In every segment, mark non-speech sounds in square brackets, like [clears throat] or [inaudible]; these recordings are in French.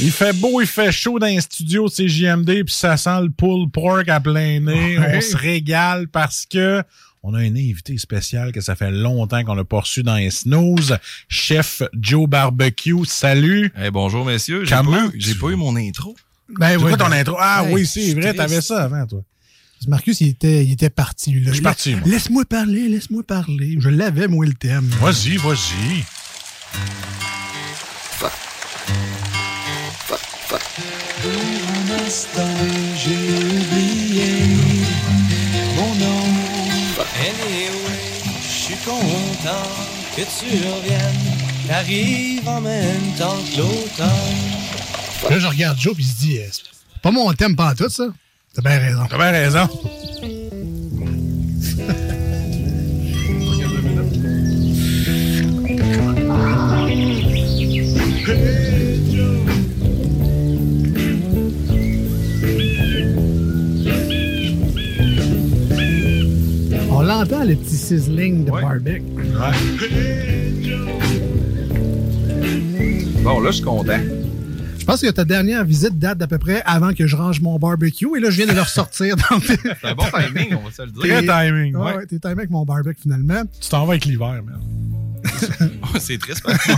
Il fait beau, il fait chaud dans les studios de CJMD, puis ça sent le pull pork à plein nez. Ouais. On se régale parce que on a un invité spécial que ça fait longtemps qu'on n'a pas reçu dans les snooze. Chef Joe Barbecue, salut. Eh, bonjour, messieurs. J'ai pas, eu- pas eu mon intro. Ben C'est oui, quoi ton ben- intro? Ah Hey, oui, c'est vrai, t'avais ça avant, toi. Marcus, il était, il était parti. Là. Je suis parti, moi. Laisse-moi parler, laisse-moi parler. Je l'avais, moi, le thème. Vas-y, vas-y. Un instant, j'ai oublié mon nom. Anyway, je suis content que tu reviennes. T'arrives en même temps que l'automne. Là, je regarde Joe, puis il se dit, euh, c'est pas mon thème pas tout, ça. T'as bien raison. T'as bien raison. On [laughs] l'entend, le petit sizzling de barbecue. Bon, là, je suis content. Je pense que ta dernière visite date d'à peu près avant que je range mon barbecue. Et là, je viens de le ressortir. [laughs] C'est un bon timing, on va se le dire. Très timing. Ouais, ouais. ouais, t'es timé avec mon barbecue, finalement. Tu t'en vas avec l'hiver, man. [laughs] C'est triste. parce que- [laughs]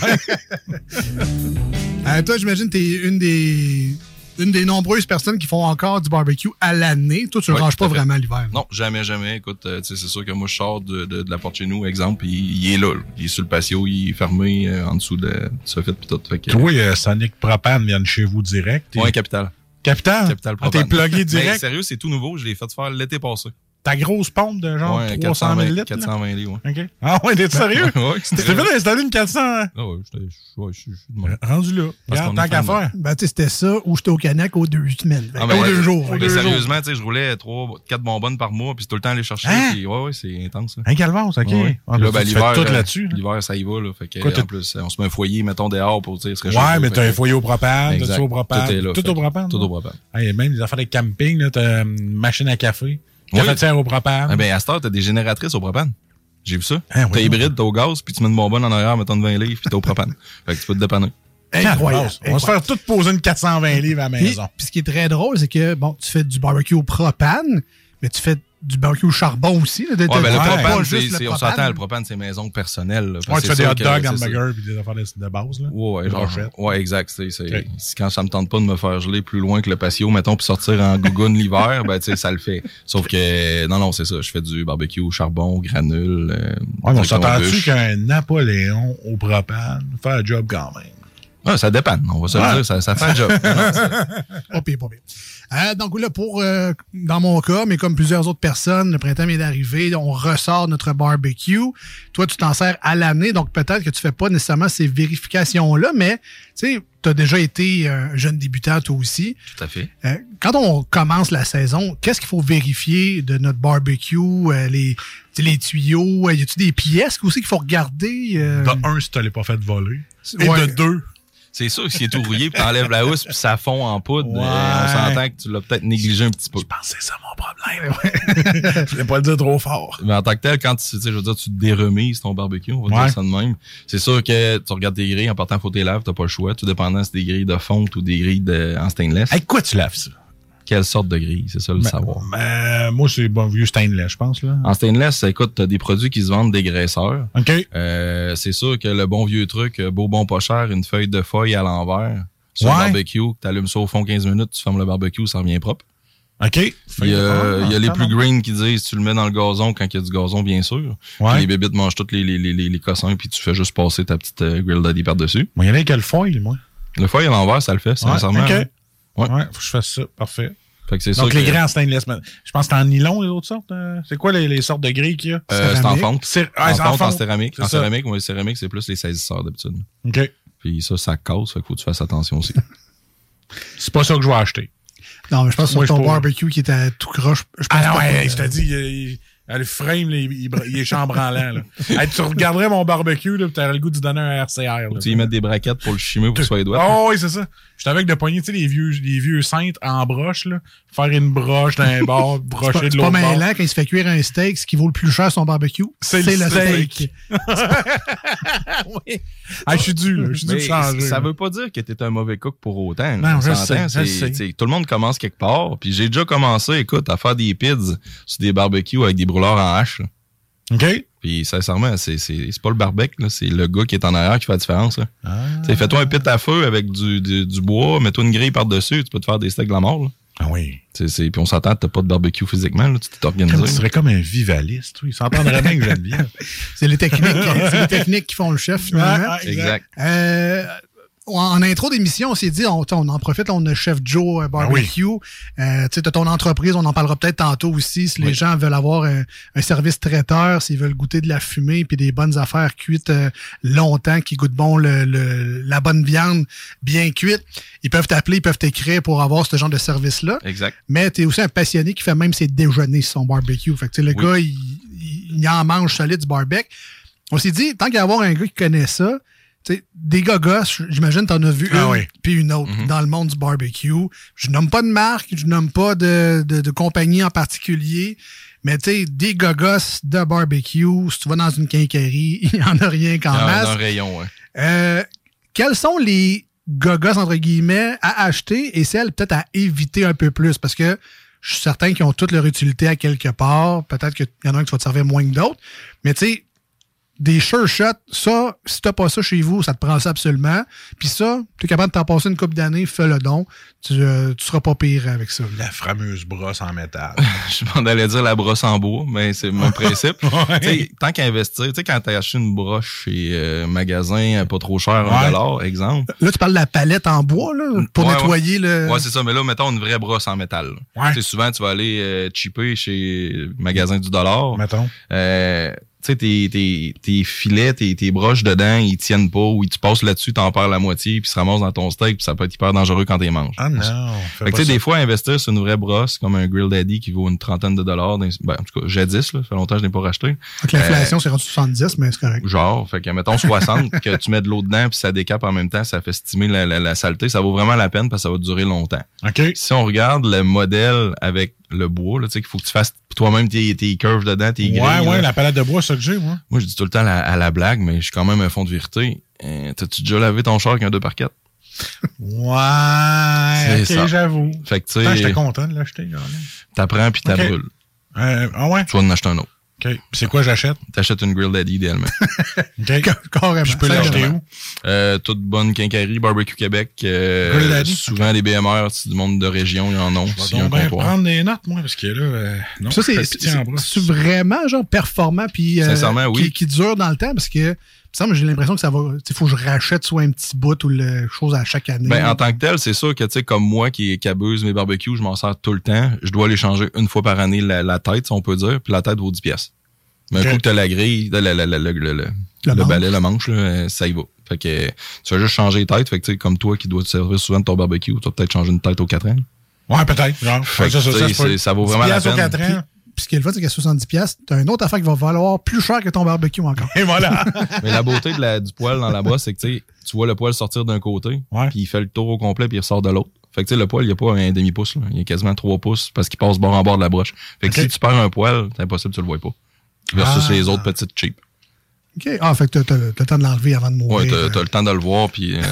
Euh, toi, j'imagine que t'es une des... une des nombreuses personnes qui font encore du barbecue à l'année. Toi, tu le Ouais, ranges pas vraiment l'hiver. Non, jamais, jamais. Écoute, euh, tu sais, c'est sûr que moi, je sors de, de, de la porte chez nous, exemple, puis il est là, là. Il est sur le patio, il est fermé euh, en dessous de du soffit puis tout. Fait que, Toi, euh, Sonic Propane vient de chez vous direct. Ouais, capital. Capital? Capital Ah, t'es Propane. plugué Mais [laughs] direct? sérieux, c'est tout nouveau. Je l'ai fait faire l'été passé. Ta grosse pompe de genre ouais, 300 000 litres. là? 420 litres, ouais. OK. Ah ouais, t'es [laughs] sérieux? ouais, Tu t'es fait installer une 400 hein? Ah ouais, je- ouais, je suis même. rendu là. Regarde, tant qu'à faire. Ben, tu sais, c'était ça ou j'étais au Canac aux deux semaines. Ah, aux ben, deux ouais. jours. Mais deux jours. sérieusement, tu sais, je roulais trois, quatre bonbonnes par mois, puis tout le temps aller chercher. Hein? puis ouais, ouais, c'est intense. Un calvance, OK. Ouais, ouais. Ah, Là, tu ben, l'hiver, tout euh, là-dessus. là. L'hiver, ça y va, là. Fait que, Quoi, t'as- en plus, on se met un foyer, mettons, dehors pour, tu sais, se Ouais, mais t'as un foyer au propane, t'as tout au propane? Tout est là. Tout fait au propane. Tout au propane. Même les affaires de camping, là, t'as une machine à café. Oui. Cafetière au propane? Ah, ben, à cette heure, t'as des génératrices au propane. J'ai vu ça. Hein, t'as oui. hybride, t'as au gaz, puis tu mets une bonbonne en arrière, mettons de 20 livres, puis t'as au propane. [laughs] fait que tu peux te dépanner. Incroyable. On va se faire tout poser une 420 livres à la Puis, maison. puis ce qui est très drôle, c'est que, bon, tu fais du barbecue au propane, mais tu fais du barbecue au charbon aussi. Là, Ouais, ben, le propane, juste c'est, le on s'entend, le propane, c'est maison personnelle. là, Ouais, tu fais des hot dogs, hamburgers puis des affaires de, de base. Là. Ouais, ouais, genre, ouais, exact. C'est, quand ça me tente pas de me faire geler plus loin que le patio, mettons, puis sortir en gougoune l'hiver, ben, tu sais, ça le fait. Sauf que, non, non, c'est ça. Je fais du barbecue au charbon, granule. Euh, Ouais, mais on s'entend-tu qu'un Napoléon au propane fait un job quand même? Ouais, ça dépend. On va se Ouais. le dire, ça, ça fait un job. [laughs] Pas pire, pas pire. Euh, donc là, pour euh, dans mon cas, mais comme plusieurs autres personnes, le printemps vient d'arriver, on ressort notre barbecue. Toi, tu t'en sers à l'année, donc peut-être que tu fais pas nécessairement ces vérifications-là, mais tu sais, tu as déjà été un jeune débutant toi aussi. Tout à fait. Euh, quand on commence la saison, qu'est-ce qu'il faut vérifier de notre barbecue, euh, les, tu sais, les tuyaux, euh, y a-tu des pièces aussi qu'il faut regarder? euh? De un, si tu l'as pas fait voler. Et Ouais. de deux, C'est sûr que s'il est tout rouillé, puis t'enlèves la housse, puis ça fond en poudre, Ouais. euh, on s'entend que tu l'as peut-être négligé un petit peu. je c'est ça mon problème. [laughs] je voulais pas le dire trop fort. Mais en tant que tel, quand tu, tu sais, je veux dire, tu déremises ton barbecue, on va Ouais. dire ça de même. C'est sûr que tu regardes tes grilles, en partant, faut tes laves, t'as pas le choix. Tout dépendant si c'est des grilles de fonte ou des grilles de, en stainless. Avec quoi tu laves ça? Quelle sorte de grille, c'est ça le Ben, savoir. moi, c'est bon vieux stainless, je pense. là. En stainless, écoute, t'as des produits qui se vendent des graisseurs. OK. Euh, c'est sûr que le bon vieux truc, euh, beau bon pas cher, une feuille de feuille à l'envers, sur Ouais. le barbecue, t'allumes ça au fond 15 minutes, tu fermes le barbecue, ça revient propre. OK. Il y a, Ah, il y a les plus green qui disent tu le mets dans le gazon quand il y a du gazon, bien sûr. Ouais. les bébites mangent tous les, les, les, les, les cossins, puis tu fais juste passer ta petite euh, grill daddy par-dessus. Moi, il y en a quel foil, moi. Le feuille à l'envers, ça le fait, Ouais, sincèrement. OK. hein. Ouais. Ouais. faut que je fasse ça. Parfait. Fait que c'est Donc, sûr les que, grilles en stainless. Je pense que c'est en nylon, les autres sortes. euh, C'est quoi les, les sortes de grilles qu'il y a? euh, c'est en fonte. C'est- En ah, fonte, en céramique. En céramique, céramique, c'est plus les saisisseurs d'habitude. OK. Puis ça, ça casse, fait qu'il faut que tu fasses attention aussi. [laughs] C'est pas ça que je vais acheter. Non, mais je pense que sur ton barbecue qui était tout croche. Je pense Ah non, pas ouais, que- je il- ah, le frame, là, il, il, il est chambranlant. Là. [laughs] Hey, tu regarderais mon barbecue, là, tu aurais le goût de donner un RCR. Là. tu y mets des braquettes pour le chimer pour que ce soit les doigts. Oh oui, c'est ça. J'étais avec de poignées, tu sais, les vieux, les vieux cintres en broche, là. Faire une broche d'un [laughs] bord, brocher de c'est pas l'autre mêlant quand il se fait cuire un steak, ce qui vaut le plus cher son barbecue, C'est le le steak. steak. oui. [laughs] Ah, je suis dû, là. Je suis dû changer. ça veut pas dire que t'es un mauvais cook pour autant. Non, On je sais, je sais. Tout le monde commence quelque part. Puis j'ai déjà commencé, écoute, à faire des pids sur des barbecues avec des brûleurs en hache. là. OK? Puis sincèrement, c'est c'est c'est pas le barbecue, là, c'est le gars qui est en arrière qui fait la différence. là. Ah. Fais-toi un pit à feu avec du, du, du bois, mets-toi une grille par-dessus, tu peux te faire des steaks de la mort. Là. Ah oui. T'sais, c'est- Puis on s'entend, t'as pas de barbecue physiquement, là, tu t'es Comme tu organisé. serais comme un vivaliste, oui. Il s'entendrait bien que j'aime bien. [laughs] C'est les techniques, c'est les techniques qui font le chef, finalement. Ah, ah, Exact. Euh, en intro d'émission, on s'est dit, on, on en profite, on a Chef Joe euh, Barbecue. Euh, tu sais, t'as ton entreprise, on en parlera peut-être tantôt aussi. Si les gens veulent avoir un, un service traiteur, s'ils veulent goûter de la fumée puis des bonnes affaires cuites euh, longtemps, qui goûtent bon le, le- la bonne viande bien cuite, ils peuvent t'appeler, ils peuvent t'écrire pour avoir ce genre de service-là. Exact. Mais t'es aussi un passionné qui fait même ses déjeuners sur son barbecue. Fait que, tu sais, le Oui. gars, il, il, il en mange solide du barbecue. On s'est dit, tant qu'à avoir un gars qui connaît ça, tu sais, des gogos, j'imagine t'en as vu Ah une, oui. puis une autre Mhm. dans le monde du barbecue. Je nomme pas de marque, je nomme pas de, de, de compagnie en particulier, mais tu sais, des gogos de barbecue, si tu vas dans une quincaillerie, [laughs] il y en a rien qu'en Dans, masse. un rayon, ouais. Euh, quels sont les gogos, entre guillemets, à acheter et celles peut-être à éviter un peu plus? Parce que je suis certain qu'ils ont toutes leur utilité à quelque part. Peut-être qu'il y en a un qui va te servir moins que d'autres. Mais tu sais, des sure shots, ça, si t'as pas ça chez vous, ça te prend ça absolument. Puis ça, tu es capable de t'en passer une couple d'années, fais le don. Tu, euh, tu seras pas pire avec ça. La fameuse brosse en métal. [laughs] Je m'en allais dire la brosse en bois, mais c'est mon principe. [laughs] Ouais. Tant qu'à investir, tu sais, quand t'as acheté une broche chez euh, magasin pas trop cher, un Ouais. dollar, exemple. Là, tu parles de la palette en bois, là, pour Ouais, nettoyer le. Ouais, c'est ça, mais là, mettons une vraie brosse en métal. là. Ouais. Tu sais, souvent, tu vas aller euh, cheaper chez magasin du dollar. Mettons. Euh, sais, tes, tes, tes filets, tes, tes broches dedans, ils tiennent pas, ou tu passes là-dessus, t'en perds la moitié, puis se ramasse dans ton steak, puis ça peut être hyper dangereux quand t'es manges. Ah non. Fait que, tu sais, des fois, investir sur une vraie brosse, comme un Grill Daddy qui vaut une trentaine de dollars, ben, en tout cas, jadis, là, ça fait longtemps que je n'ai pas racheté. Avec l'inflation, c'est rendu 70, mais c'est correct. Genre, fait que, mettons 60, [laughs] que tu mets de l'eau dedans, puis ça décape en même temps, ça fait stimuler la, la, la saleté, ça vaut vraiment la peine parce que ça va durer longtemps. OK. Si on regarde le modèle avec le bois, là, tu sais, qu'il faut que tu fasses toi-même tes, tes curves dedans, tes grilles. Ouais, ouais, là. la palette de bois, ça que j'ai, moi. Moi, je dis tout le temps à la, à la blague, mais je suis quand même un fond de vérité. Euh, T'as-tu déjà lavé ton char avec un 2 par 4 Ouais, C'est ok, ça. j'avoue. Fait que, tu Putain, J'étais sais, content de l'acheter, t'apprends puis Ok. t'abrûles. Euh, ah ouais? Tu vas en acheter un autre. OK. C'est quoi j'achète? T'achètes une Grill Daddy, idéalement. [laughs] OK. Carrément. Je peux l'acheter où? Euh, toute bonne quincaillerie, barbecue Québec. euh, Grill Daddy? souvent des BMR, c'est du monde de région, il y en a. Je vais donc bien prendre des notes, moi, parce que là, euh, non, Ça, c'est vraiment genre performant puis euh, Sincèrement, oui. qui, qui dure dans le temps? Parce que ça, j'ai l'impression que ça va. Il faut que je rachète soit un petit bout ou le chose à chaque année. Ben, en tant que tel, c'est sûr que, tu sais, comme moi qui, qui abuse mes barbecues, je m'en sers tout le temps. Je dois les changer une fois par année la, la tête, si on peut dire, puis la tête vaut 10 pièces. Mais un coup que t'as la grille, le, le, le, le, le, le- le manche. balai, le manche, là, euh, ça y va. Fait que tu vas juste changer les têtes. Fait que, tu sais, comme toi qui dois te servir souvent de ton barbecue, tu vas peut-être changer une tête aux 4 ans. Ouais, peut-être. Ça, ça, vaut 10 vraiment la peine. 4 ans. Puis ce qui est le fun, c'est qu'à 70$, piastres, t'as une autre affaire qui va valoir plus cher que ton barbecue encore. Et voilà. [laughs] Mais la beauté de la, du poil dans la brosse, c'est que tu vois le poil sortir d'un côté, Ouais. puis il fait le tour au complet, puis il ressort de l'autre. Fait que tu sais, le poil, il n'y a pas un demi-pouce, il y a quasiment 3 pouces parce qu'il passe bord en bord de la broche. Fait que si tu perds un poil, c'est impossible, tu le vois pas. Versus Ah. les autres petites cheap. OK. Ah, fait que t'as, t'as le temps de l'enlever avant de Ouais, mourir. t'as, t'as le temps de le voir, puis euh,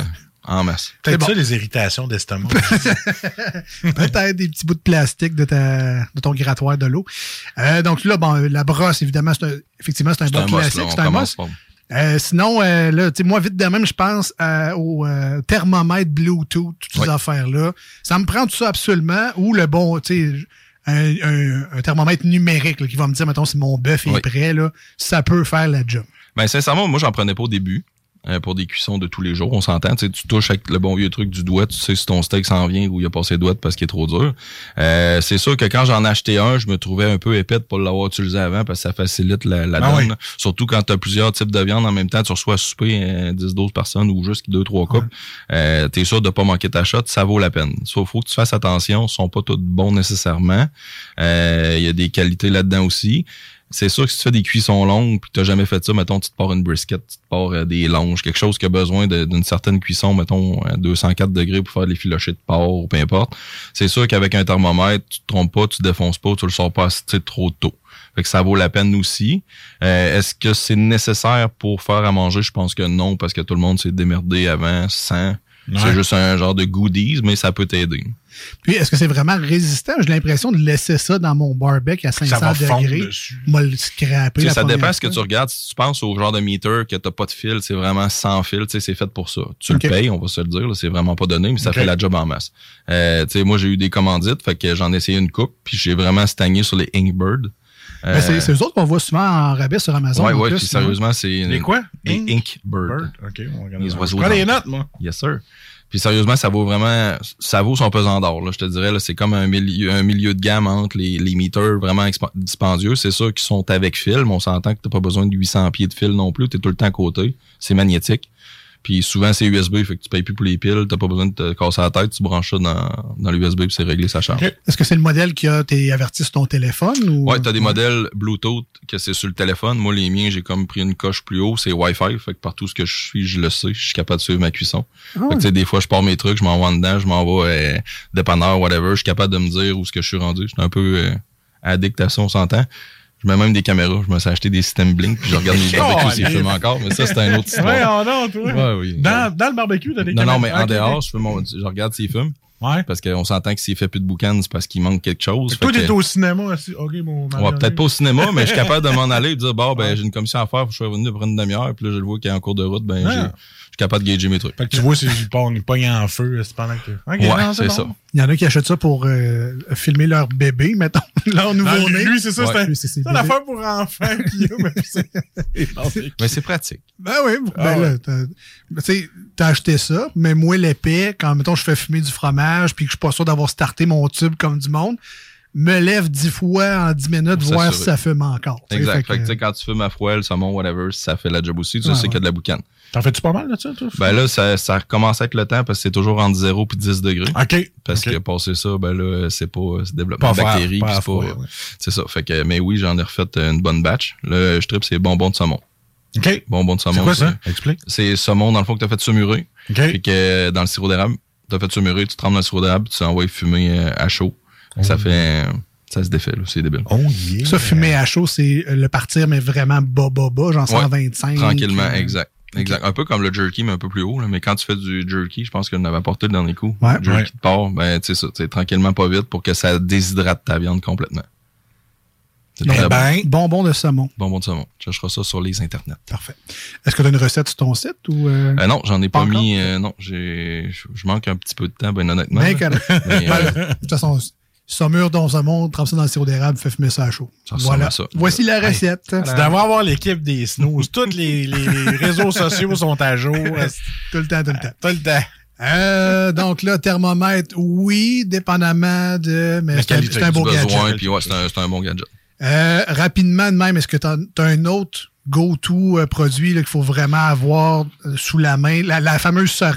en masse. Peut-être bon. ça, les irritations d'estomac. [laughs] Peut-être des petits bouts de plastique de, ta, de ton grattoir de l'eau. Euh, donc là, bon, la brosse, évidemment, c'est un, effectivement, c'est un bon classique. C'est un pas. Euh, sinon, euh, là, tu sais, moi, vite de même, je pense euh, au euh, thermomètre Bluetooth, toutes ces affaires-là. Ça me prend tout ça absolument. Ou le bon, tu sais, un, un- un thermomètre numérique là, qui va me dire, mettons, si mon bœuf est prêt, là, ça peut faire la job. Ben, sincèrement, moi, j'en prenais pas au début. Euh, pour des cuissons de tous les jours, on s'entend. Tu sais, tu touches avec le bon vieux truc du doigt, tu sais si ton steak s'en vient ou il a passé le doigt parce qu'il est trop dur. Euh, c'est sûr que quand j'en ai acheté un, je me trouvais un peu épais de pas l'avoir utilisé avant parce que ça facilite la, la Ah donne. Surtout quand tu as plusieurs types de viande en même temps, tu reçois à souper euh, 10-12 personnes ou juste 2-3 coupes. Euh, t'es sûr de pas manquer ta shot, ça vaut la peine. Sauf faut que tu fasses attention, ils sont pas tous bons nécessairement. Euh, Il y a des qualités là-dedans aussi. C'est sûr que si tu fais des cuissons longues puis que t'as jamais fait ça, mettons, tu te pars une brisket, tu te pars euh, des longes, quelque chose qui a besoin d'une certaine cuisson, mettons, à 204 degrés pour faire des filochés de porc ou peu importe. C'est sûr qu'avec un thermomètre, tu te trompes pas, tu défonces pas, tu le sors pas assez trop tôt. Fait que ça vaut la peine aussi. Euh, Est-ce que c'est nécessaire pour faire à manger? Je pense que non, parce que tout le monde s'est démerdé avant, sans. C'est juste un genre de goodies, mais ça peut t'aider. Puis, est-ce que c'est vraiment résistant? J'ai l'impression de laisser ça dans mon barbecue à Ça 500 va fondre degrés. dessus. Moi, le scraper. Ça dépend ce que tu regardes. Si tu penses au genre de meter que t'as pas de fil, c'est vraiment sans fil, tu sais, c'est fait pour ça. Tu le payes, on va se le dire, c'est vraiment pas donné, mais ça fait la job en masse. Euh, tu sais, moi, j'ai eu des commandites, fait que j'en ai essayé une coupe, puis j'ai vraiment stagné sur les Inkbird. Ben, c'est c'est eux autres qu'on voit souvent en rabais sur Amazon. Ouais, plus, puis sérieusement, c'est... Les quoi? Les Ink? Inkbird. Bird? OK, on regarde. Les ça. oiseaux Je prends les notes, moi. Yes, sir. Puis sérieusement, ça vaut vraiment, ça vaut son pesant d'or. Je te dirais, c'est comme un milieu, un milieu de gamme entre les, les meters vraiment dispendieux. C'est sûr qu'ils sont avec fil, mais on s'entend que t'as pas besoin de 800 pieds de fil non plus. T'es tout le temps à côté. C'est magnétique. Puis souvent, c'est USB, fait que tu payes plus pour les piles. T'as pas besoin de te casser la tête. Tu branches ça dans, dans l'USB puis c'est réglé, ça charge. Est-ce que c'est le modèle qui a tes avertis sur ton téléphone? Ou... Ouais, t'as des modèles Bluetooth que c'est sur le téléphone. Moi, les miens, j'ai comme pris une coche plus haut, c'est Wi-Fi. Fait que partout ce que je suis, je le sais. Je suis capable de suivre ma cuisson. Ah Fait que, tu sais, des fois, je pars mes trucs, je m'en vais en dedans, je m'en vais euh, dépanneur, whatever. Je suis capable de me dire où ce que je suis rendu. Je suis un peu euh, addict à ça, on s'entend. Je mets même des caméras. Je me suis acheté des systèmes Blink, puis je regarde mes [laughs] barbecues s'ils filment encore. Mais ça, c'est un autre Ouais, histoire. oh non, toi. Ouais, oui. Dans, dans le barbecue, t'as des non, non, mais caméras. en dehors, je, fais mon, je regarde s'ils fument. Ouais. Parce qu'on s'entend que s'il fait plus de boucan, c'est parce qu'il manque quelque chose. Toi, que- t'es au cinéma aussi. OK, mon Ouais, peut-être pas au cinéma, mais je suis [laughs] capable de m'en aller et de dire, bon, ben, j'ai une commission à faire, faut que je sois venu pour une demi-heure, puis là, je le vois qu'il est en cours de route, ben, Ouais. Je suis capable de gager mes trucs. Fait que tu vois, c'est du pogne, il pogne en feu c'est pendant que tu. OK, Ouais, c'est bon. ça. Il y en a qui achètent ça pour euh, filmer leur bébé, mettons, [laughs] leur nouveau-né. lui, c'est ça, Ouais. c'est une affaire pour enfants a, [laughs] mais c'est- pratique. Ben oui, ben Ah ouais. t'as- ben, tu sais, t'as acheté ça, mais moi, l'épais, quand, mettons, je fais fumer du fromage puis que je suis pas sûr d'avoir starté mon tube comme du monde, me lève dix fois en dix minutes, Pour voir si ça fume encore. Exact. fait Fait que, quand tu fumes à fouet, le saumon, whatever, ça fait la job aussi, tu Ouais, sais ouais. qu'il y a de la boucane. T'en fais-tu pas mal de ça, toi? Ben là, ça, ça recommence avec le temps parce que c'est toujours entre 0 puis 10 degrés. OK. Parce que passer ça, ben là, c'est pas, c'est développement Pas bactéries, pas c'est pas, ouais. c'est ça. Fait que, mais oui, j'en ai refait une bonne batch. Là, je tripe, c'est bonbons de saumon. OK. Bonbons de saumon. C'est quoi ça? Explique. C'est saumon, dans le fond, que t'as fait saumurer. OK. Puis que euh, dans le sirop d'érable, t'as fait saumurer, tu trempes dans le sirop d'érable, tu envoies fumer euh, à chaud. Ça fait, euh, ça se défait, là. C'est débile. Oh yeah. Ça, fumer à chaud, c'est euh, le partir, mais vraiment bas, bas, bas, genre 125. Tranquillement, euh, exact. Exact. Un peu comme le jerky, mais un peu plus haut. Là. Mais quand tu fais du jerky, je pense que je l'avais apporté le dernier coup. Ouais. Le jerky Ouais. de porc, ben, tu sais ça, tu sais, tranquillement, pas vite pour que ça déshydrate ta viande complètement. Ben, Bonbon de saumon. Bonbon de saumon. Tu chercheras ça sur les internets. Parfait. Est-ce que tu as une recette sur ton site ou. Euh... Euh, non, j'en ai pas, Pas mis. euh, non, j'ai, je manque un petit peu de temps, ben honnêtement. Ben, là. Mais, [laughs] euh, Ben, de toute façon, saumure dans saumon, trempe ça dans le sirop d'érable, fait fumer ça à chaud. Ça Voilà. à ça. Voici la recette. Tu devrais avoir l'équipe des snooze. Tous les, les, les [laughs] réseaux sociaux sont à jour. Tout le temps, tout le temps. Tout le temps. Euh, donc là, thermomètre, oui, dépendamment de. Mais c'est un, un beau gadget. puis ouais, c'est un, un bon gadget. Euh, rapidement de même, est-ce que tu as, un autre go-to euh, produit qu'il faut vraiment avoir euh, sous la main? La, la fameuse seringue.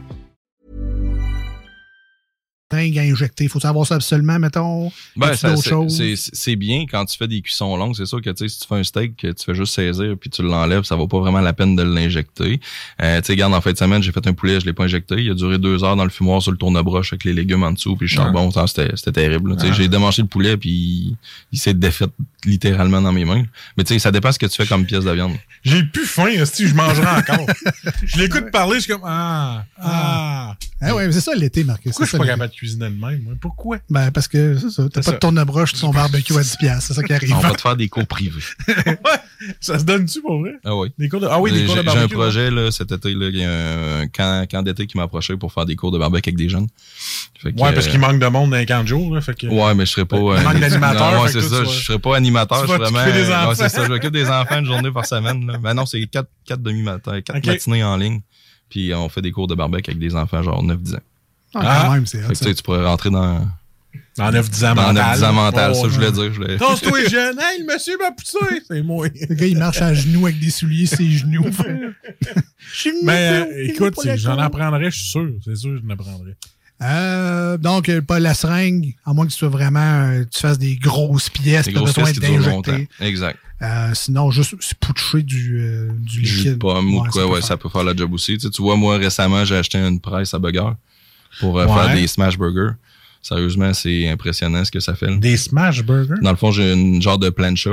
dingue à injecter. Faut savoir ça absolument, mettons. Ben, c'est- bien quand tu fais des cuissons longues. C'est sûr que tu sais, si tu fais un steak, que tu fais juste saisir puis tu l'enlèves, ça vaut pas vraiment la peine de l'injecter. Euh, tu sais, regarde, en fin de semaine, j'ai fait un poulet, je l'ai pas injecté. Il a duré deux heures dans le fumoir sur le tourne-broche avec les légumes en dessous puis le charbon. Ça, C'était c'était terrible. sais, J'ai démanché le poulet puis il, il s'est défait littéralement dans mes mains. Mais tu sais, ça dépend ce que tu fais comme pièce de viande. J'ai plus faim, si je mangerai encore. [laughs] je l'écoute parler, je suis comme Ah, ah. Ah ouais, mais c'est ça l'été, Marcus. Pourquoi je c'est suis pas capable de cuisiner de même, moi? Pourquoi? Ben, parce que c'est ça. T'as pas de ça. tourne-broche sur ton barbecue à 10$. piastres, C'est ça qui arrive. On va te faire des cours privés. [laughs] Ça se donne-tu pour vrai? Ah oui. Des cours de... Ah oui, des J'ai cours de j'ai un barbecue. projet là, cet été, là, il y a un camp, camp d'été qui m'a approché pour faire des cours de barbecue avec des jeunes. Fait que, Ouais, parce euh, qu'il manque de monde dans les camps de jour, là. Fait que... Ouais, mais je serais pas. Il manque [laughs] d'animateurs, non, ouais, c'est ça. Je serais pas animateur. Je vraiment. ouais, enfants. c'est ça. Je m'occupe des [laughs] enfants une journée par semaine. Là. Ben non, c'est quatre, quatre demi-matins, quatre matinées en ligne. Puis on fait des cours de barbecue avec des enfants, genre 9-10 ans. Ah, Ah. quand même, c'est Fait que tu ça. sais, tu pourrais rentrer dans, Dans 9-10 ans dans mental. 9-10 ans mental. Oh, ça, je voulais dire. Je voulais... Tosse-toi, [laughs] jeune. Hey, le monsieur m'a poussé. C'est moi. Le gars, il marche à genoux avec des souliers, ses genoux. [laughs] Mais euh, écoute, j'en apprendrais, je suis sûr. C'est sûr que j'en apprendrais. Euh, donc, euh, pas la seringue, à moins que tu sois vraiment, euh, tu fasses des grosses pièces, tu as besoin qui d'injecter. Exact. Euh, sinon, juste se poucher du, euh, du jus liquide. de pomme ou de quoi, peut ouais, faire. ça peut faire la job aussi. Tu, sais, tu vois, moi, récemment, j'ai acheté une presse à burger pour Ouais. faire des smash burgers. Sérieusement, c'est impressionnant ce que ça fait. Des smash burgers? Dans le fond, j'ai une genre de plancha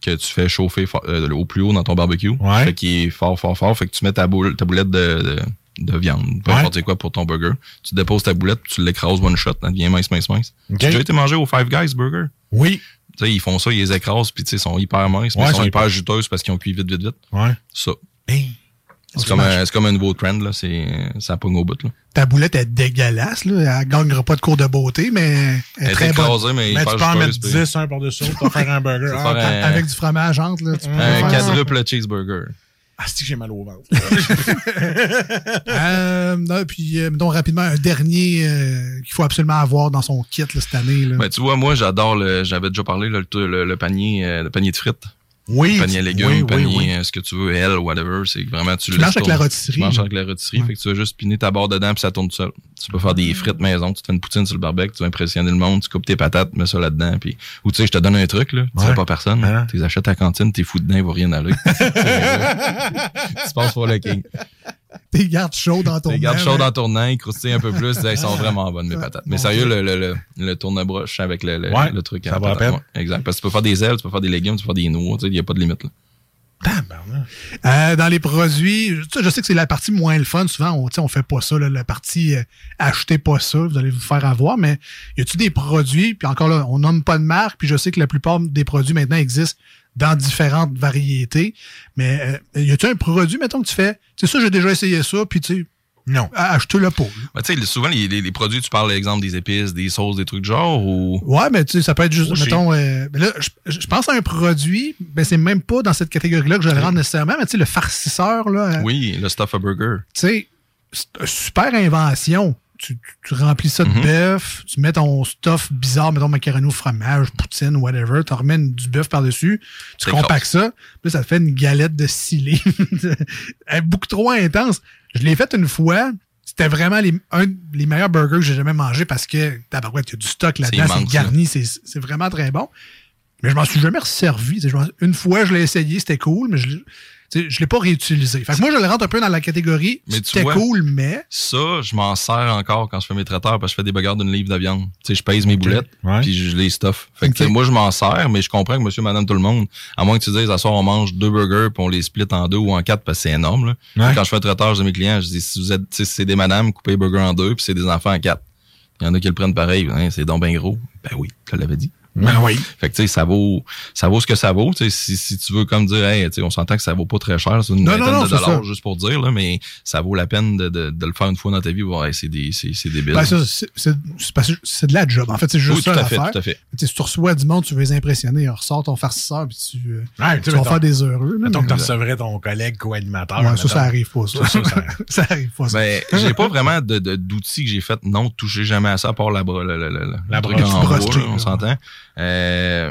que tu fais chauffer au plus haut dans ton barbecue. Ouais. Fait qu'il est fort, fort, fort. Fait que tu mets ta, boule, ta boulette de, de, de viande, peu Ouais. importe quoi pour ton burger. Tu déposes ta boulette, tu l'écrases one shot, elle devient mince, mince, mince. Tu as déjà été manger au Five Guys Burger? Oui. Tu sais, ils font ça, ils les écrasent, puis tu sais, ils sont hyper minces, mais ils sont hyper juteuses parce qu'ils ont cuit vite, vite, vite. Ouais. Ça. Hey. C'est comme, un- c'est comme un nouveau trend, là. C'est, ça pogne au bout, là. Ta boulette est dégueulasse, là. Elle gagnera pas de cours de beauté, mais elle est Elle très bonne. mais Mais tu peux en mettre juteuse. puis 10 un par-dessus l'autre pour [laughs] faire un burger. Tu peux Ah, faire un- Avec du fromage entre, là. Tu peux Un quadruple cheeseburger. Ah, c'est que j'ai mal au ventre? [laughs] Euh, non, puis, euh, donc, rapidement, un dernier euh, qu'il faut absolument avoir dans son kit là, cette année. Là. Ben, tu vois, moi, j'adore le, j'avais déjà parlé, là, le, le, le panier, euh, le panier de frites. Oui. panier à légumes, oui, panier, oui, oui. euh, ce que tu veux, L, whatever. C'est vraiment, tu Tu laisses manges avec la rôtisserie, Tu manges avec la rôtisserie. Ouais. Fait que tu vas juste piner ta barre dedans puis ça tourne tout seul. Tu peux faire des frites maison, tu te fais une poutine sur le barbecue, tu vas impressionner le monde, tu coupes tes patates, mets ça là-dedans. Puis, ou tu sais, je te donne un truc, là. Tu Ouais. sais pas personne. Hein? Tu les achètes à la cantine, t'es fou dedans, il va rien aller. [laughs] tu passes pour le king. [laughs] T'es gardes chaud dans ton Tu les gardes chaud là. dans ton nain, ils croustillent un peu plus, ils sont [laughs] vraiment bonnes, mes patates. Mais sérieux, le, le, le, le tourne-broche avec le, le, Ouais, le truc. ça à peine. Ouais, exact. Parce que tu peux faire des ailes, tu peux faire des légumes, tu peux faire des noix, tu sais, il n'y a pas de limite, là. Euh, dans les produits, je, sais que c'est la partie moins le fun. Souvent, on, on fait pas ça, là, la partie euh, achetez pas ça, vous allez vous faire avoir. Mais y a-tu des produits, puis encore là, on nomme pas de marque, puis je sais que la plupart des produits maintenant existent dans différentes variétés. Mais euh, y a-tu un produit, mettons, que tu fais, tu sais, ça, j'ai déjà essayé ça, puis tu sais, Non. achetez-le là. Ben, tu sais, souvent, les, les, les produits, tu parles, exemple, des épices, des sauces, des trucs du genre, ou... Ouais, mais tu sais, ça peut être juste, mettons, euh, ben là, je, je pense à un produit, ben c'est même pas dans cette catégorie-là que je le rends nécessairement, mais tu sais, le farcisseur, là, euh, Oui, le stuff a burger. tu sais, c'est une super invention. Tu, remplis ça de Mhm. bœuf, tu mets ton stuff bizarre, mettons macaroni au fromage, poutine, whatever, tu remets une- du bœuf par-dessus, tu compactes ça, puis là, ça te fait une galette de scellé. [laughs] Beaucoup trop intense. Je l'ai faite une fois, c'était vraiment les, un les meilleurs burgers que j'ai jamais mangé parce que, tabarouette, il y a du stock là-dedans, C'est garni, c'est c'est vraiment très bon. Mais je m'en suis jamais resservi. Une fois, je l'ai essayé, c'était cool, mais je l'ai- tu sais, je l'ai pas réutilisé. Fait que moi, je le rentre un peu dans la catégorie, Mais tu c'était cool, mais... Ça, je m'en sers encore quand je fais mes traiteurs parce que je fais des bagarres d'une livre de viande. Tu sais, je pèse mes boulettes, Ouais. puis je les stuff. Fait que moi, je m'en sers, mais je comprends que monsieur, madame, tout le monde, à moins que tu dises, à soir, on mange deux burgers, puis on les split en deux ou en quatre, parce que c'est énorme, là. Ouais. Quand je fais un traiteur de mes clients, je dis, si vous êtes, tu sais, si c'est des madames, coupez les burgers en deux, puis c'est des enfants en quatre. Il y en a qui le prennent pareil. Hein, c'est donc bien gros. Ben oui, je l'avais dit. Ben oui. [laughs] Fait que tu sais, ça vaut, ça vaut ce que ça vaut. Tu sais, si, si tu veux comme dire, hey, tu sais, on s'entend que ça vaut pas très cher, c'est une Non, vingtaine non, de c'est dollars ça. juste pour dire là, mais ça vaut la peine de, de, de le faire une fois dans ta vie. Ouais, c'est des, c'est, c'est débile. Ben, ça, c'est- c'est c'est parce que c'est de la job. En fait, c'est juste oui, tout ça à fait, tout à fait. Tu sais, Si tu reçois du monde, tu veux les impressionner, ressors ton farcisseur, puis tu, euh, Ouais, tu vas faire des heureux. là, que tu recevrais ton collègue co-animateur. Ouais, ça, ça arrive pas, ça. Ça, ça- [laughs] ça arrive pas, ça. Ben, j'ai pas vraiment de, de- d'outils que j'ai fait. Non, toucher jamais à ça, à part la, La truc en clé, là, on s'entend. Euh,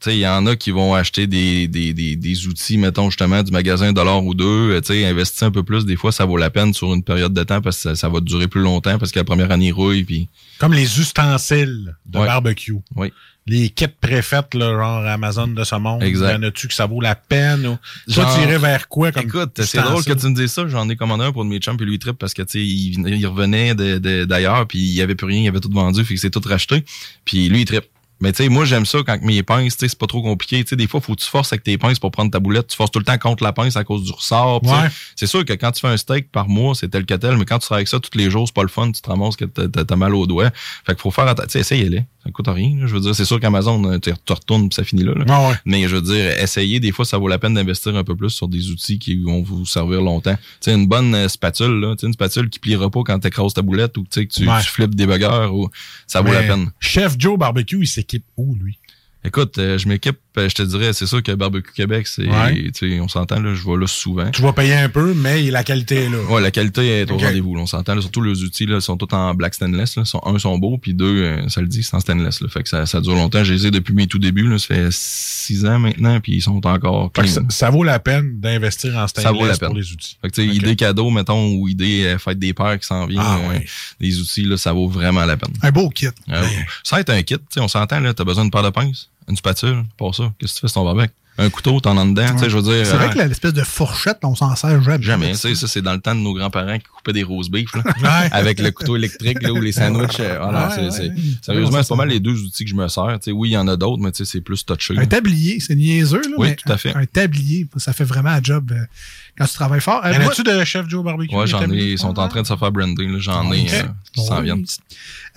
tu sais, il y en a qui vont acheter des, des, des, des outils, mettons justement, du magasin un dollar ou deux. Euh, Tu sais, investir un peu plus, des fois, ça vaut la peine sur une période de temps parce que ça, ça va durer plus longtemps parce que la première année il rouille. Puis, Comme les ustensiles de Ouais. barbecue. Oui. Les kits préfaites, là, genre Amazon de ce monde. Exact. Y en a-tu que ça vaut la peine? Ou... Toi, Genre- tu irais vers quoi? Comme Écoute, c'est drôle que tu me dises ça. J'en ai commandé un pour de mes chums puis lui il trip parce que tu sais, il, venait- il revenait de- de- d'ailleurs puis il y avait plus rien, il avait tout vendu, fait que c'est tout racheté. Puis lui il trip. Mais tu sais, moi j'aime ça quand mes pinces, tu sais, c'est pas trop compliqué. Tu sais, des fois, faut que tu forces avec tes pinces pour prendre ta boulette. Tu forces tout le temps contre la pince à cause du ressort. puis tu sais, Ouais. C'est sûr que quand tu fais un steak par mois, c'est tel que tel, mais quand tu travailles avec ça tous les jours, c'est pas le fun. Tu te ramasses que t'as- mal au doigt. Fait qu'il faut faire attention. Tu sais, essayez-les. Ça coûte rien. là. Je veux dire, c'est sûr qu'Amazon, euh, tu retournes puis ça finit là. là. Ouais, ouais. Mais je veux dire, essayez, des fois, ça vaut la peine d'investir un peu plus sur des outils qui vont vous servir longtemps. Tu sais, une bonne euh, spatule, là, tu sais, une spatule qui pliera pas quand t'écrases ta boulette ou que tu, Ouais. tu flippes des buggers ou ça vaut Mais la peine. Chef Joe Barbecue, il s'équipe où, lui? Écoute, euh, je m'équipe, euh, je te dirais, c'est sûr que Barbecue Québec, c'est, Ouais. tu sais, on s'entend, là, je vais là souvent. Tu vas payer un peu, mais la qualité est là. Ouais, la qualité est au rendez-vous. là, On s'entend. là, Surtout les outils là, sont tous en black stainless. Là. Sont, un sont beaux, puis deux, euh, ça le dit, c'est en stainless. Là. Fait que ça, ça dure longtemps. Je les ai depuis mes tout débuts. Là. Ça fait six ans maintenant, puis ils sont encore Fait que clean. ça, ça vaut la peine d'investir en stainless vaut la peine. pour les outils. Fait que, tu sais, Ok. idée cadeau, mettons, ou idée euh, fête des pères qui s'en vient, Ah, euh, ouais. les outils, là, ça vaut vraiment la peine. Un beau kit. Euh, Ça va être un kit, tu sais, on s'entend, là, t'as besoin d'une paire de pinces, une spatule, pour ça. Qu'est-ce que tu fais ton barbecue? Un couteau, t'en as dedans, tu sais, je veux dire. C'est vrai euh, que l'espèce de fourchette, on s'en sert jamais. Jamais, tu sais, ça, c'est dans le temps de nos grands-parents qui coupaient des rose beef, là, [laughs] Ouais. avec le couteau électrique, là, ou les sandwichs. euh, voilà, Ouais, c'est, sérieusement, c'est pas mal les deux outils que je me sers. Tu sais, oui, il y en a d'autres, mais tu sais, c'est plus touché. Un tablier, c'est niaiseux, là. Oui, mais tout à fait. Un, un tablier, ça fait vraiment un job euh, quand tu travailles fort. Euh, a-tu de Chef Joe Barbecue? Ouais, j'en ai, ils sont en train de se faire brander, là, j'en ai, euh, qui s'en viennent.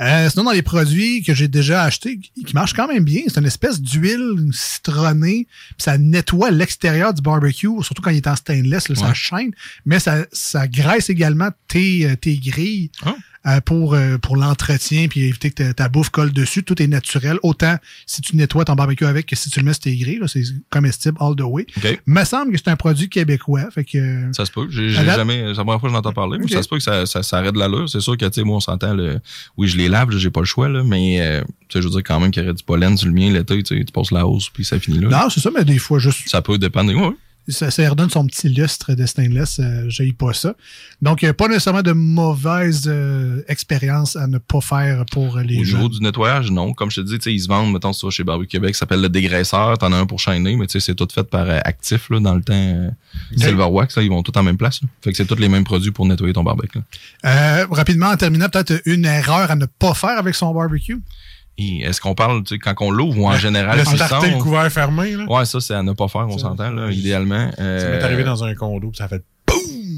Euh, sinon, dans les produits que j'ai déjà achetés, qui marchent quand même bien, c'est une espèce d'huile citronnée, puis ça nettoie l'extérieur du barbecue, surtout quand il est en stainless, là, ça chaîne, mais ça, ça graisse également tes, euh, tes grilles Ah. Euh, pour, euh, pour l'entretien, puis éviter que ta, ta bouffe colle dessus. Tout est naturel, autant si tu nettoies ton barbecue avec que si tu le mets sur tes grilles, c'est comestible all the way. OK. Me semble que c'est un produit québécois, fait que... euh, Ça se peut. J'ai, jamais, c'est la première fois que j'en entends parler, mais ça se peut que ça, ça, ça arrête de l'allure. C'est sûr que, tu sais, moi, on s'entend, le, oui, je les lave, j'ai pas le choix, là, mais, euh, tu sais, je veux dire quand même qu'il y aurait du pollen sur le mien l'été, tu sais, tu passes la hausse, puis ça finit là. Non, c'est ça, mais des fois, juste Ça peut dépendre. Ouais. Ça, ça redonne son petit lustre de stainless. Euh, J'ai pas ça. Donc, euh, pas nécessairement de mauvaise euh, expérience à ne pas faire pour euh, les Au gens. niveau du nettoyage, non. Comme je te dis, tu sais, ils se vendent, mettons, vas chez Barbecue Québec, ça s'appelle le dégraisseur. T'en as un pour chaîner, mais tu sais, c'est tout fait par euh, Actif, là, dans le temps. euh, Silver Wax, là, ils vont tous en même place. là. Fait que c'est tous les mêmes produits pour nettoyer ton barbecue. Euh, rapidement, en terminant, peut-être une erreur à ne pas faire avec son barbecue? Est-ce qu'on parle, tu sais, quand on l'ouvre ou en général, Le starter le couvert fermé, là. Ouais, ça, c'est à ne pas faire, on Ça, s'entend, là, idéalement. Ça Euh, m'est arrivé dans un condo, puis ça fait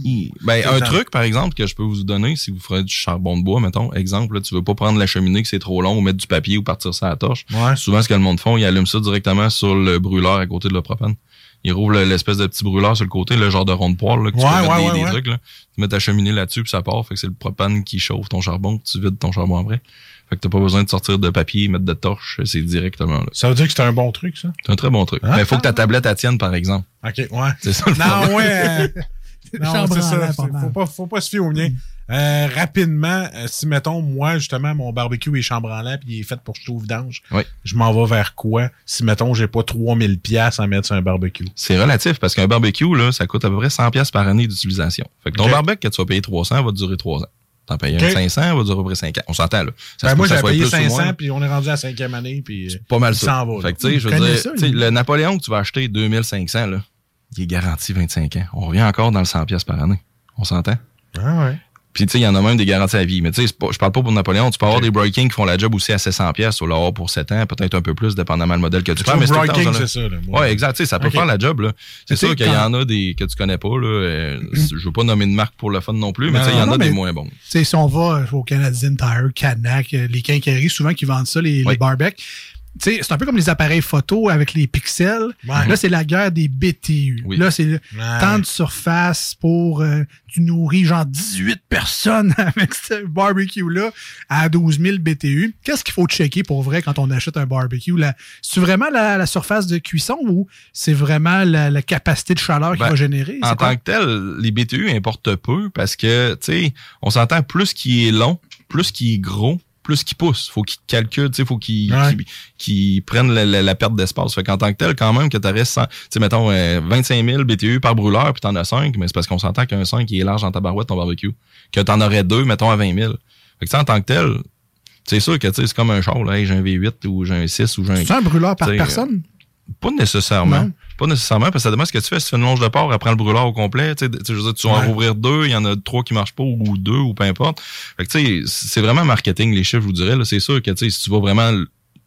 I- Ben, un truc, par exemple, que je peux vous donner, si vous ferez du charbon de bois, mettons, exemple, là, tu veux pas prendre la cheminée que c'est trop long ou mettre du papier ou partir ça à la torche. Ouais. Souvent, ce que le monde font, ils allument ça directement sur le brûleur à côté de le propane. Ils rouvrent le- l'espèce de petit brûleur sur le côté, le genre de rond de poêle, là, que tu Ouais, peux mettre des, des trucs, là. Tu mets ta cheminée là-dessus, puis ça part. Fait que c'est le propane qui chauffe ton charbon, tu vides ton charbon après. Fait que t'as pas besoin de sortir de papier, mettre de torche, c'est directement là. Ça veut dire que c'est un bon truc, ça? C'est un très bon truc. Ah. Mais il faut que ta tablette elle tienne, par exemple. OK, ouais. C'est ça le Non, problème. ouais. euh, [laughs] non, c'est ça. Faut pas, faut pas se fier au mien. Euh, rapidement, euh, si mettons, moi, justement, mon barbecue est chambranlant puis il est fait pour au vidange, Oui. je m'en vais vers quoi? Si, mettons, j'ai pas 3000 pièces à mettre sur un barbecue. C'est relatif parce qu'un barbecue, là, ça coûte à peu près 100 pièces par année d'utilisation. Fait que ton barbecue que tu vas payer 300 va te durer 3 ans. T'en payes un Ok. 500, va durer à peu près 5 ans. On s'entend, là. Ça Ben, moi, j'ai payé plus ou 500 moins. puis on est rendu à la cinquième année puis euh, Pas mal ça. va. Fait que, tu sais, je veux dire, ça, le Napoléon que tu vas acheter 2500, là, il est garanti 25 ans. On revient encore dans le 100 pièces par année. On s'entend? Ah ouais. Puis, tu sais, il y en a même des garanties à vie. Mais tu sais, je parle pas pour Napoléon. Tu peux avoir des breakings qui font la job aussi à 700 pièces. Vas l'avoir pour 7 ans, peut-être un peu plus, dépendamment le modèle que tu prends. Mais Breaking, c'est ça. Là. Ouais, exact. Tu sais, ça peut faire la job, là. C'est sûr qu'il y en a des que tu connais pas, là. euh, [clears throat] je veux pas nommer de marque pour le fun non plus, mais tu sais, il y en a des moins bons. Tu sais, si on va au Canadian Tire, Canac, euh, les quincailleries, souvent qui vendent ça, les, barbecs, c'est un peu comme les appareils photo avec les pixels. Ouais. Là, c'est la guerre des BTU. Oui. Là, c'est Ouais. temps de surface pour euh, tu nourris genre 18 personnes [laughs] avec ce barbecue-là à 12 000 BTU. Qu'est-ce qu'il faut checker pour vrai quand on achète un barbecue? C'est vraiment la, la surface de cuisson ou c'est vraiment la, la capacité de chaleur qu'il Ben, va générer? En tant que tel, les BTU importent peu parce que, tu sais, on s'entend plus qu'il est long, plus qu'il est gros, plus qu'il pousse. Faut qu'il calcule, tu sais, faut qu'il Ouais. prenne la, la- la perte d'espace. Fait qu'en tant que tel, quand même, que tu restes, tu sais, mettons, euh, 25 000 BTU par brûleur, puis t'en as 5, mais c'est parce qu'on s'entend qu'un 5, il est large dans ta barouette, ton barbecue. Que t'en aurais deux, mettons, à 20 000. Fait que, en tant que tel, c'est sûr que, tu sais, c'est comme un char, là. Hey, j'ai un V8 ou j'ai un 6 ou j'ai un C'est un brûleur par personne? pas nécessairement. Non. Pas nécessairement, parce que ça demande ce que tu fais. Si tu fais une longe de porc, après le brûleur au complet, tu sais, tu sais, je veux dire, tu vas en rouvrir deux, il y en a trois qui marchent pas, ou deux, ou peu importe. Fait que, tu sais, c'est vraiment marketing, les chiffres, je vous dirais. là. C'est sûr que, tu sais, si tu vas vraiment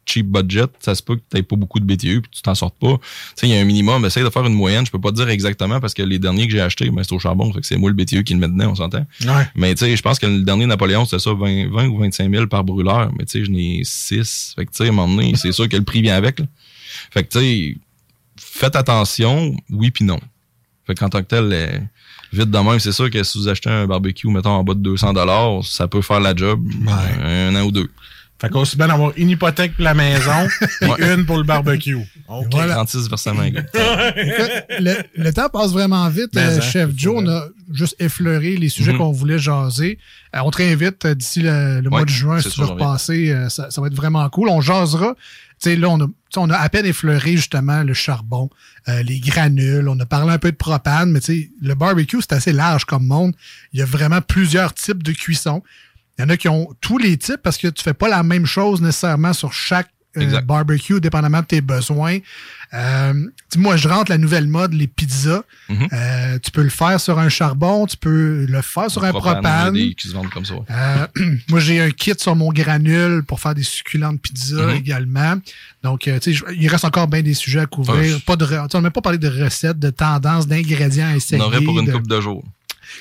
cheap budget, ça se peut que tu pas beaucoup de BTU puis tu t'en sortes pas. Tu sais, il y a un minimum. Essaye de faire une moyenne. Je peux pas te dire exactement parce que les derniers que j'ai achetés, ben, c'est au charbon. Fait que c'est moi le BTU qui le dedans, on s'entend. Ouais. Mais tu sais, je pense que le dernier Napoléon, c'était ça, 20, 20 ou 25 000 par brûleur. Mais tu sais, je n'ai 6. Fait que tu sais, à un moment donné, c'est sûr que le prix vient avec. là. Fait que tu sais, faites attention, oui puis non. Fait qu'en tant que tel, euh, vite de même, c'est sûr que si vous achetez un barbecue, mettons, en bas de 200 ça peut faire la job Ouais. un an ou deux. Fait qu'aussi bien avoir une hypothèque pour la maison [laughs] et Ouais. une pour le barbecue. OK. Voilà. 36 versements. gars. [laughs] le, le temps passe vraiment vite. Euh, hein, Chef Joe, on a juste effleuré les sujets Mhm. qu'on voulait jaser. Euh, on te réinvite euh, d'ici le, le mois de juin, si tu veux repasser. euh, ça, ça va être vraiment cool. On jasera. Tu sais, là, on a, tu sais, on a à peine effleuré justement le charbon, euh, les granules. On a parlé un peu de propane, mais tu sais, le barbecue, c'est assez large comme monde. Il y a vraiment plusieurs types de cuisson. Il y en a qui ont tous les types parce que tu fais pas la même chose nécessairement sur chaque euh, barbecue, dépendamment de tes besoins. Euh, moi, je rentre la nouvelle mode, les pizzas. Mhm. Euh, tu peux le faire sur un charbon, tu peux le faire sur un propane. des qui se vendent comme ça. ouais. [clears throat] Moi, j'ai un kit sur mon granule pour faire des succulentes pizzas Mhm. également. Donc, tu sais, il reste encore bien des sujets à couvrir. Ouais. Pas de, on n'a même pas parlé de recettes, de tendances, d'ingrédients à On essayer. aurait pour une de- coupe de jours.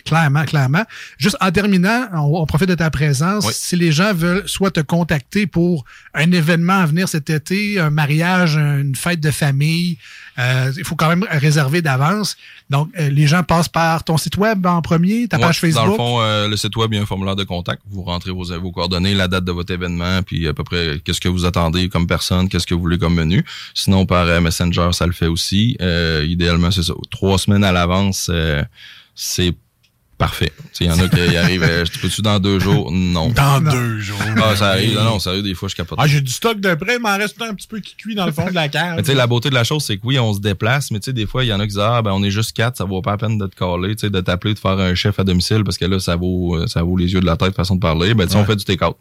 Clairement, clairement. Juste en terminant, on, on profite de ta présence. Oui. Si les gens veulent soit te contacter pour un événement à venir cet été, un mariage, une fête de famille, euh, il faut quand même réserver d'avance. Donc, euh, les gens passent par ton site web en premier, ta Ouais, page Facebook. Dans le fond, euh, le site web, il y a un formulaire de contact. Vous rentrez vos, vos coordonnées, la date de votre événement, puis à peu près qu'est-ce que vous attendez comme personne, qu'est-ce que vous voulez comme menu. Sinon, par Messenger, ça le fait aussi. Idéalement, c'est ça. Trois semaines à l'avance, c'est parfait. Il y en a qui arrivent, euh, tu peux-tu dans deux jours? Non. Dans Non. deux jours. Ah, ça arrive. Non, non, sérieux, des fois, je capote. Ah, j'ai du stock de près, il m'en reste un petit peu qui cuit dans le fond de la cave. Mais tu sais, la beauté de la chose, c'est que oui, on se déplace, mais tu sais, des fois, il y en a qui disent, ah, ben, on est juste quatre, ça vaut pas la peine de te caller, tu sais, de t'appeler, de faire un chef à domicile, parce que là, ça vaut, euh, ça vaut les yeux de la tête, façon de parler. Ben, tu sais, on fait du take-out.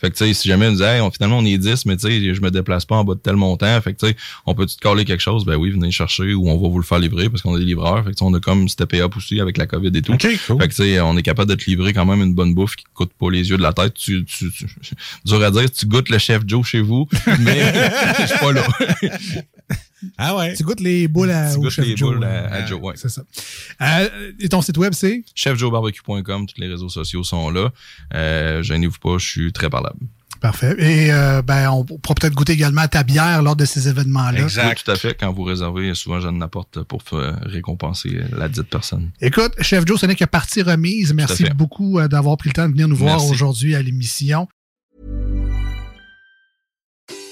Fait que, tu sais, si jamais on disait, hey, on, finalement, on est 10, mais tu sais, je me déplace pas en bas de tel montant. Fait que, tu sais, on peut-tu te caler quelque chose? Ben oui, venez chercher ou on va vous le faire livrer parce qu'on a des livreurs. Fait que, tu sais, on a comme steppé up aussi avec la COVID et tout. OK, cool. Fait que, tu sais, on est capable de te livrer quand même une bonne bouffe qui coûte pas les yeux de la tête. Tu, tu, tu- [laughs] dur à dire, tu goûtes le chef Joe chez vous, mais [laughs] je suis pas là. [laughs] Ah ouais. Tu goûtes les boules à, Tu goûtes Chef les Joe, boules à- à Joe, ouais. C'est ça. Euh, et ton site web, c'est? chefjoebarbecue.com, tous les réseaux sociaux sont là. Euh, gênez-vous pas, je suis très parlable. Parfait. Et euh, ben, on pourra peut-être goûter également à ta bière lors de ces événements-là. Exact. Oui, tout à fait. Quand vous réservez, souvent, je n'apporte pour récompenser la dite personne. Écoute, Chef Joe, ce n'est que partie remise. Merci beaucoup euh, d'avoir pris le temps de venir nous voir aujourd'hui à l'émission.